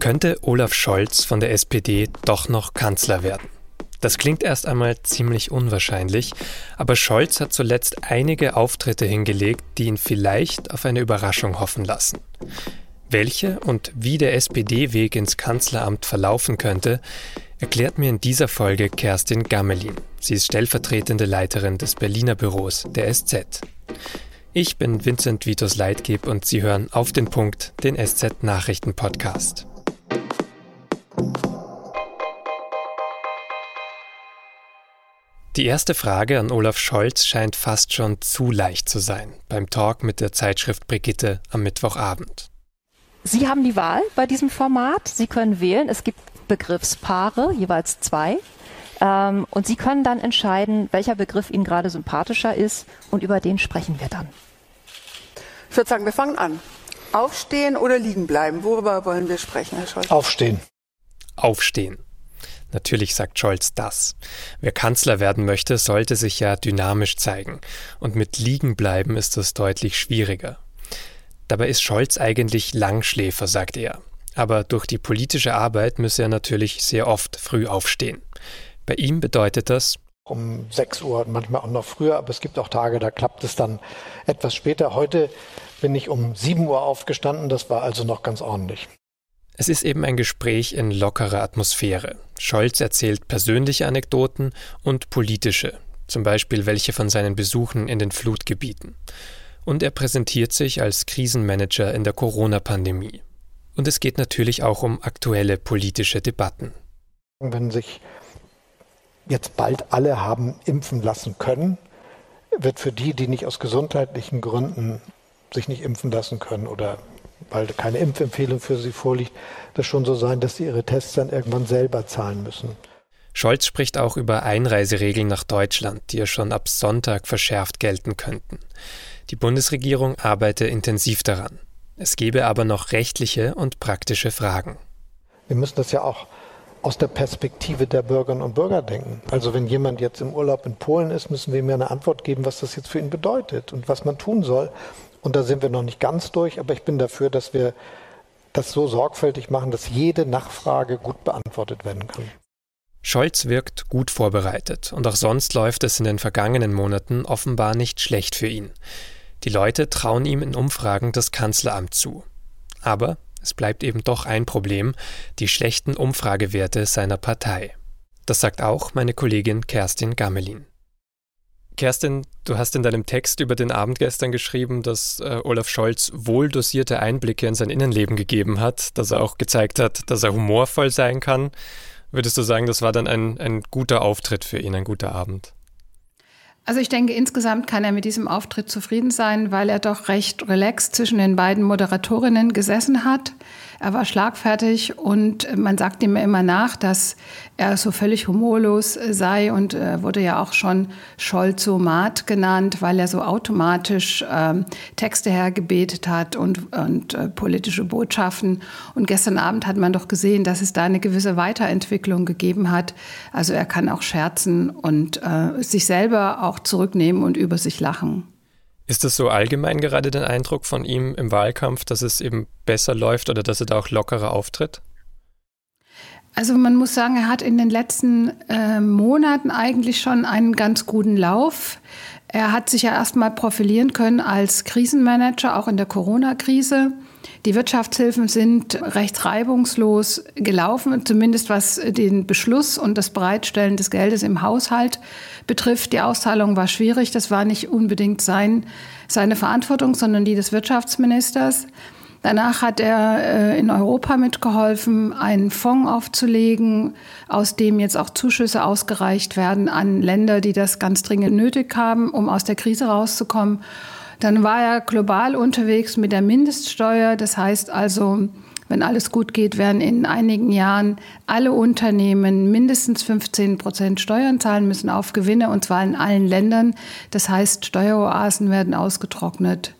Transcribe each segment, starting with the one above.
Könnte Olaf Scholz von der SPD doch noch Kanzler werden? Das klingt erst einmal ziemlich unwahrscheinlich, aber Scholz hat zuletzt einige Auftritte hingelegt, die ihn vielleicht auf eine Überraschung hoffen lassen. Welche und wie der SPD-Weg ins Kanzleramt verlaufen könnte, erklärt mir in dieser Folge Kerstin Gammelin. Sie ist stellvertretende Leiterin des Berliner Büros der SZ. Ich bin Vincent Vitus Leitgeb und Sie hören auf den Punkt den SZ Nachrichten Podcast. Die erste Frage an Olaf Scholz scheint fast schon zu leicht zu sein beim Talk mit der Zeitschrift Brigitte am Mittwochabend. Sie haben die Wahl bei diesem Format. Sie können wählen. Es gibt Begriffspaare, jeweils zwei. Ähm, und Sie können dann entscheiden, welcher Begriff Ihnen gerade sympathischer ist und über den sprechen wir dann. Ich würde sagen, wir fangen an. Aufstehen oder liegen bleiben? Worüber wollen wir sprechen, Herr Scholz? Aufstehen. Aufstehen. Natürlich sagt Scholz das. Wer Kanzler werden möchte, sollte sich ja dynamisch zeigen. Und mit liegen bleiben ist es deutlich schwieriger. Dabei ist Scholz eigentlich Langschläfer, sagt er. Aber durch die politische Arbeit müsse er natürlich sehr oft früh aufstehen. Bei ihm bedeutet das, um 6 Uhr, manchmal auch noch früher, aber es gibt auch Tage, da klappt es dann etwas später. Heute bin ich um 7 Uhr aufgestanden, das war also noch ganz ordentlich. Es ist eben ein Gespräch in lockerer Atmosphäre. Scholz erzählt persönliche Anekdoten und politische, zum Beispiel welche von seinen Besuchen in den Flutgebieten. Und er präsentiert sich als Krisenmanager in der Corona-Pandemie. Und es geht natürlich auch um aktuelle politische Debatten. Wenn sich jetzt bald alle haben impfen lassen können, wird für die, die nicht aus gesundheitlichen Gründen sich nicht impfen lassen können oder weil keine Impfempfehlung für sie vorliegt, das schon so sein, dass sie ihre Tests dann irgendwann selber zahlen müssen. Scholz spricht auch über Einreiseregeln nach Deutschland, die ja schon ab Sonntag verschärft gelten könnten. Die Bundesregierung arbeite intensiv daran. Es gebe aber noch rechtliche und praktische Fragen. Wir müssen das ja auch aus der Perspektive der Bürgerinnen und Bürger denken. Also wenn jemand jetzt im Urlaub in Polen ist, müssen wir ihm eine Antwort geben, was das jetzt für ihn bedeutet und was man tun soll. Und da sind wir noch nicht ganz durch, aber ich bin dafür, dass wir das so sorgfältig machen, dass jede Nachfrage gut beantwortet werden kann. Scholz wirkt gut vorbereitet und auch sonst läuft es in den vergangenen Monaten offenbar nicht schlecht für ihn. Die Leute trauen ihm in Umfragen das Kanzleramt zu. Aber es bleibt eben doch ein Problem, die schlechten Umfragewerte seiner Partei. Das sagt auch meine Kollegin Kerstin Gammelin. Kerstin, du hast in deinem Text über den Abend gestern geschrieben, dass äh, Olaf Scholz wohl dosierte Einblicke in sein Innenleben gegeben hat, dass er auch gezeigt hat, dass er humorvoll sein kann. Würdest du sagen, das war dann ein, ein guter Auftritt für ihn, ein guter Abend? Also ich denke, insgesamt kann er mit diesem Auftritt zufrieden sein, weil er doch recht relaxed zwischen den beiden Moderatorinnen gesessen hat. Er war schlagfertig und man sagt ihm immer nach, dass er so völlig humorlos sei und äh, wurde ja auch schon Scholzomat genannt, weil er so automatisch ähm, Texte hergebetet hat und, und äh, politische Botschaften. Und gestern Abend hat man doch gesehen, dass es da eine gewisse Weiterentwicklung gegeben hat. Also er kann auch scherzen und äh, sich selber auch zurücknehmen und über sich lachen. Ist das so allgemein gerade der Eindruck von ihm im Wahlkampf, dass es eben besser läuft oder dass er da auch lockerer auftritt? Also man muss sagen, er hat in den letzten äh, Monaten eigentlich schon einen ganz guten Lauf. Er hat sich ja erstmal profilieren können als Krisenmanager, auch in der Corona-Krise. Die Wirtschaftshilfen sind recht reibungslos gelaufen, zumindest was den Beschluss und das Bereitstellen des Geldes im Haushalt betrifft. Die Auszahlung war schwierig. Das war nicht unbedingt sein, seine Verantwortung, sondern die des Wirtschaftsministers. Danach hat er äh, in Europa mitgeholfen, einen Fonds aufzulegen, aus dem jetzt auch Zuschüsse ausgereicht werden an Länder, die das ganz dringend nötig haben, um aus der Krise rauszukommen. Dann war er global unterwegs mit der Mindeststeuer. Das heißt also, wenn alles gut geht, werden in einigen Jahren alle Unternehmen mindestens 15 Prozent Steuern zahlen müssen auf Gewinne, und zwar in allen Ländern. Das heißt, Steueroasen werden ausgetrocknet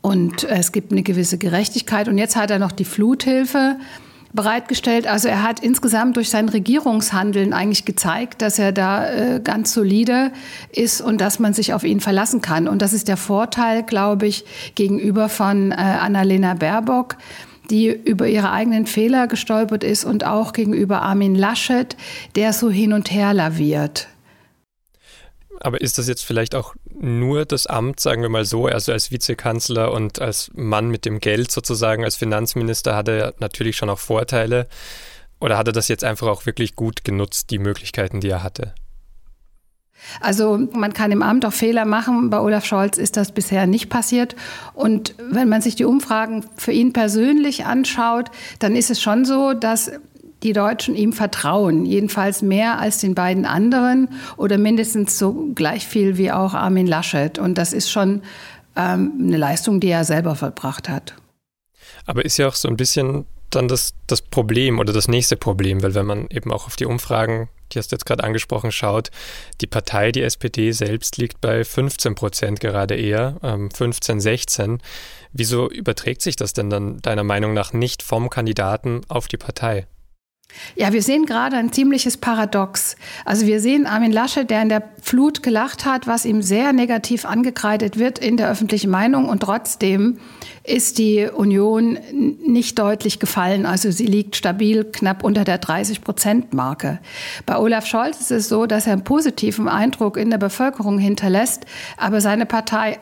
und es gibt eine gewisse Gerechtigkeit. Und jetzt hat er noch die Fluthilfe bereitgestellt. Also er hat insgesamt durch sein Regierungshandeln eigentlich gezeigt, dass er da äh, ganz solide ist und dass man sich auf ihn verlassen kann. Und das ist der Vorteil, glaube ich, gegenüber von äh, Annalena Baerbock die über ihre eigenen Fehler gestolpert ist und auch gegenüber Armin Laschet, der so hin und her laviert. Aber ist das jetzt vielleicht auch nur das Amt, sagen wir mal so, also als Vizekanzler und als Mann mit dem Geld sozusagen, als Finanzminister hat er natürlich schon auch Vorteile. Oder hat er das jetzt einfach auch wirklich gut genutzt, die Möglichkeiten, die er hatte? Also man kann im Amt auch Fehler machen. Bei Olaf Scholz ist das bisher nicht passiert. Und wenn man sich die Umfragen für ihn persönlich anschaut, dann ist es schon so, dass die Deutschen ihm vertrauen, jedenfalls mehr als den beiden anderen oder mindestens so gleich viel wie auch Armin Laschet. Und das ist schon ähm, eine Leistung, die er selber vollbracht hat. Aber ist ja auch so ein bisschen dann das, das Problem oder das nächste Problem, weil wenn man eben auch auf die Umfragen, die hast du jetzt gerade angesprochen, schaut, die Partei, die SPD selbst liegt bei 15 Prozent gerade eher, ähm, 15, 16. Wieso überträgt sich das denn dann deiner Meinung nach nicht vom Kandidaten auf die Partei? Ja, wir sehen gerade ein ziemliches Paradox. Also wir sehen Armin Laschet, der in der Flut gelacht hat, was ihm sehr negativ angekreidet wird in der öffentlichen Meinung und trotzdem ist die Union nicht deutlich gefallen. Also sie liegt stabil knapp unter der 30-Prozent-Marke. Bei Olaf Scholz ist es so, dass er einen positiven Eindruck in der Bevölkerung hinterlässt, aber seine Partei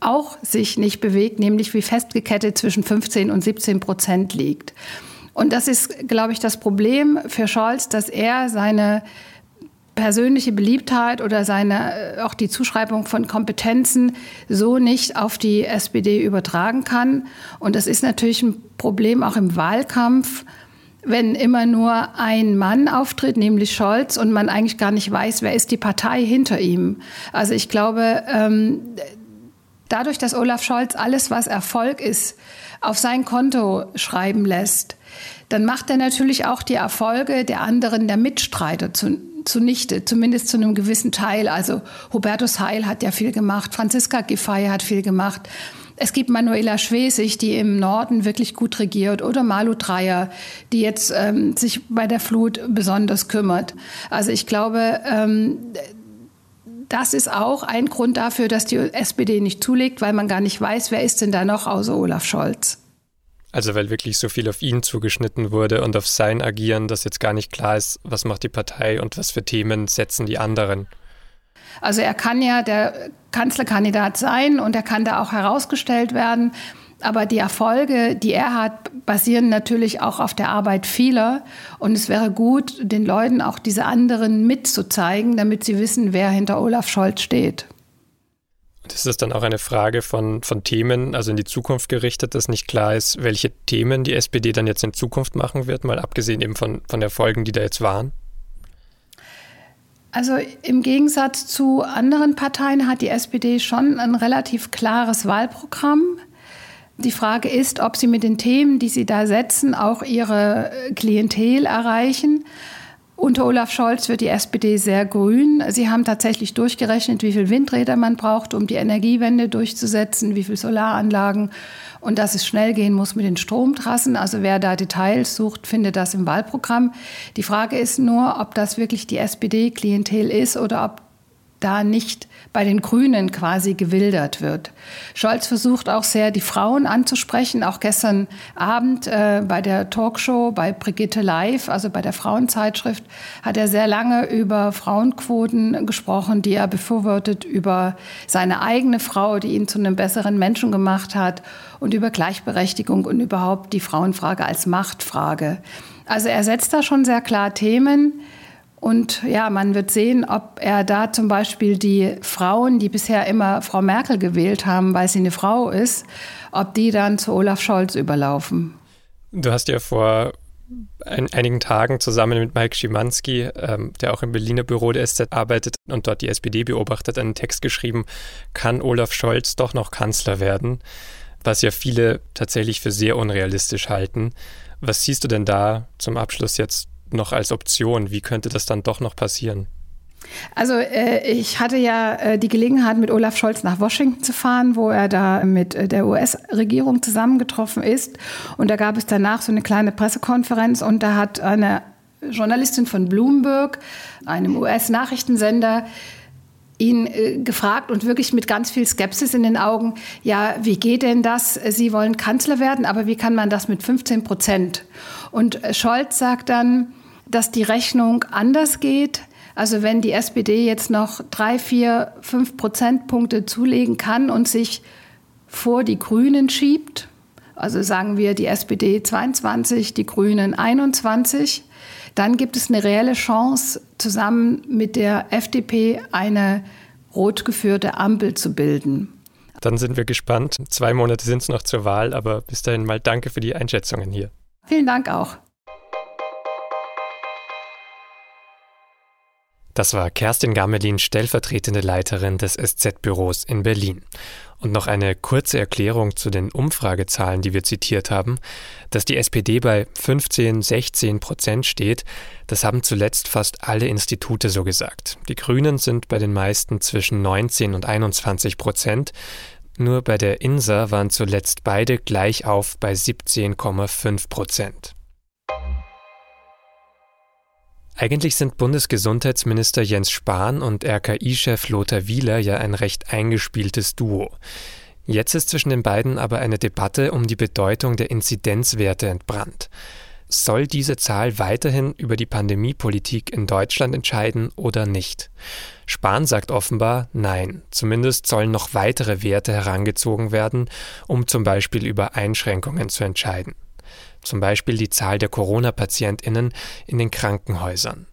auch sich nicht bewegt, nämlich wie festgekettet zwischen 15 und 17 Prozent liegt. Und das ist, glaube ich, das Problem für Scholz, dass er seine persönliche Beliebtheit oder seine, äh, auch die Zuschreibung von Kompetenzen so nicht auf die SPD übertragen kann. Und das ist natürlich ein Problem auch im Wahlkampf, wenn immer nur ein Mann auftritt, nämlich Scholz, und man eigentlich gar nicht weiß, wer ist die Partei hinter ihm. Also ich glaube, ähm, dadurch, dass Olaf Scholz alles, was Erfolg ist, auf sein Konto schreiben lässt, dann macht er natürlich auch die Erfolge der anderen, der Mitstreiter zu, zunichte, zumindest zu einem gewissen Teil. Also Hubertus Heil hat ja viel gemacht, Franziska Giffey hat viel gemacht. Es gibt Manuela Schwesig, die im Norden wirklich gut regiert, oder Malu Dreyer, die jetzt ähm, sich bei der Flut besonders kümmert. Also ich glaube, ähm, das ist auch ein Grund dafür, dass die SPD nicht zulegt, weil man gar nicht weiß, wer ist denn da noch außer Olaf Scholz. Also weil wirklich so viel auf ihn zugeschnitten wurde und auf sein Agieren, dass jetzt gar nicht klar ist, was macht die Partei und was für Themen setzen die anderen. Also er kann ja der Kanzlerkandidat sein und er kann da auch herausgestellt werden. Aber die Erfolge, die er hat, basieren natürlich auch auf der Arbeit vieler. Und es wäre gut, den Leuten auch diese anderen mitzuzeigen, damit sie wissen, wer hinter Olaf Scholz steht. Und ist das dann auch eine Frage von, von Themen, also in die Zukunft gerichtet, dass nicht klar ist, welche Themen die SPD dann jetzt in Zukunft machen wird, mal abgesehen eben von, von Erfolgen, die da jetzt waren? Also im Gegensatz zu anderen Parteien hat die SPD schon ein relativ klares Wahlprogramm. Die Frage ist, ob sie mit den Themen, die sie da setzen, auch ihre Klientel erreichen. Unter Olaf Scholz wird die SPD sehr grün. Sie haben tatsächlich durchgerechnet, wie viel Windräder man braucht, um die Energiewende durchzusetzen, wie viel Solaranlagen und dass es schnell gehen muss mit den Stromtrassen. Also wer da Details sucht, findet das im Wahlprogramm. Die Frage ist nur, ob das wirklich die SPD-Klientel ist oder ob da nicht bei den Grünen quasi gewildert wird. Scholz versucht auch sehr, die Frauen anzusprechen. Auch gestern Abend äh, bei der Talkshow bei Brigitte Live, also bei der Frauenzeitschrift, hat er sehr lange über Frauenquoten gesprochen, die er befürwortet, über seine eigene Frau, die ihn zu einem besseren Menschen gemacht hat und über Gleichberechtigung und überhaupt die Frauenfrage als Machtfrage. Also er setzt da schon sehr klar Themen. Und ja, man wird sehen, ob er da zum Beispiel die Frauen, die bisher immer Frau Merkel gewählt haben, weil sie eine Frau ist, ob die dann zu Olaf Scholz überlaufen. Du hast ja vor ein, einigen Tagen zusammen mit Mike Schimanski, ähm, der auch im Berliner Büro der SZ arbeitet und dort die SPD beobachtet, einen Text geschrieben, kann Olaf Scholz doch noch Kanzler werden, was ja viele tatsächlich für sehr unrealistisch halten. Was siehst du denn da zum Abschluss jetzt noch als Option? Wie könnte das dann doch noch passieren? Also äh, ich hatte ja äh, die Gelegenheit, mit Olaf Scholz nach Washington zu fahren, wo er da mit äh, der US-Regierung zusammengetroffen ist. Und da gab es danach so eine kleine Pressekonferenz und da hat eine Journalistin von Bloomberg, einem US-Nachrichtensender, ihn äh, gefragt und wirklich mit ganz viel Skepsis in den Augen, ja, wie geht denn das? Sie wollen Kanzler werden, aber wie kann man das mit 15 Prozent? Und Scholz sagt dann, dass die Rechnung anders geht. Also wenn die SPD jetzt noch drei, vier, fünf Prozentpunkte zulegen kann und sich vor die Grünen schiebt, also sagen wir die SPD 22, die Grünen 21, dann gibt es eine reelle Chance, zusammen mit der FDP eine rot geführte Ampel zu bilden. Dann sind wir gespannt. Zwei Monate sind es noch zur Wahl, aber bis dahin mal danke für die Einschätzungen hier. Vielen Dank auch. Das war Kerstin Gamelin, stellvertretende Leiterin des SZ-Büros in Berlin. Und noch eine kurze Erklärung zu den Umfragezahlen, die wir zitiert haben. Dass die SPD bei 15, 16 Prozent steht, das haben zuletzt fast alle Institute so gesagt. Die Grünen sind bei den meisten zwischen 19 und 21 Prozent. Nur bei der INSA waren zuletzt beide gleich auf bei 17,5 Prozent. Eigentlich sind Bundesgesundheitsminister Jens Spahn und RKI-Chef Lothar Wieler ja ein recht eingespieltes Duo. Jetzt ist zwischen den beiden aber eine Debatte um die Bedeutung der Inzidenzwerte entbrannt. Soll diese Zahl weiterhin über die Pandemiepolitik in Deutschland entscheiden oder nicht? Spahn sagt offenbar nein. Zumindest sollen noch weitere Werte herangezogen werden, um zum Beispiel über Einschränkungen zu entscheiden zum Beispiel die Zahl der Corona-Patientinnen in den Krankenhäusern.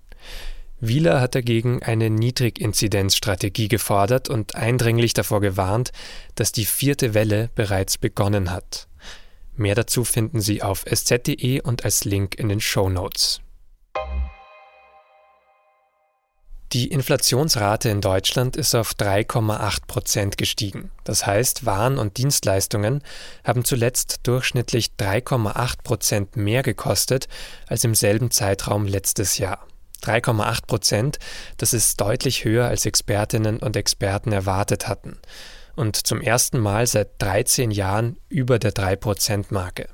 Wieler hat dagegen eine Niedriginzidenzstrategie gefordert und eindringlich davor gewarnt, dass die vierte Welle bereits begonnen hat. Mehr dazu finden Sie auf sz.de und als Link in den Show Notes. Die Inflationsrate in Deutschland ist auf 3,8 Prozent gestiegen. Das heißt, Waren und Dienstleistungen haben zuletzt durchschnittlich 3,8 Prozent mehr gekostet als im selben Zeitraum letztes Jahr. 3,8 Prozent, das ist deutlich höher als Expertinnen und Experten erwartet hatten. Und zum ersten Mal seit 13 Jahren über der 3-Prozent-Marke.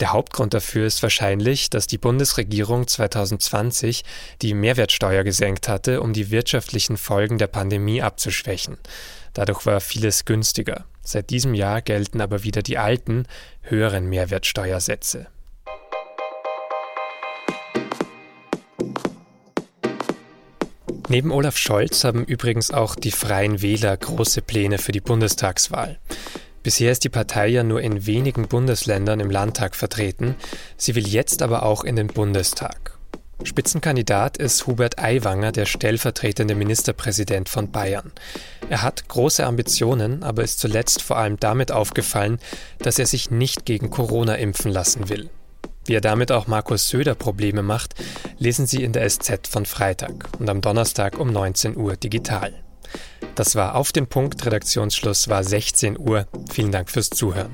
Der Hauptgrund dafür ist wahrscheinlich, dass die Bundesregierung 2020 die Mehrwertsteuer gesenkt hatte, um die wirtschaftlichen Folgen der Pandemie abzuschwächen. Dadurch war vieles günstiger. Seit diesem Jahr gelten aber wieder die alten, höheren Mehrwertsteuersätze. Neben Olaf Scholz haben übrigens auch die Freien Wähler große Pläne für die Bundestagswahl. Bisher ist die Partei ja nur in wenigen Bundesländern im Landtag vertreten, sie will jetzt aber auch in den Bundestag. Spitzenkandidat ist Hubert Aiwanger, der stellvertretende Ministerpräsident von Bayern. Er hat große Ambitionen, aber ist zuletzt vor allem damit aufgefallen, dass er sich nicht gegen Corona impfen lassen will. Wie er damit auch Markus Söder Probleme macht, lesen Sie in der SZ von Freitag und am Donnerstag um 19 Uhr digital. Das war auf dem Punkt. Redaktionsschluss war 16 Uhr. Vielen Dank fürs Zuhören.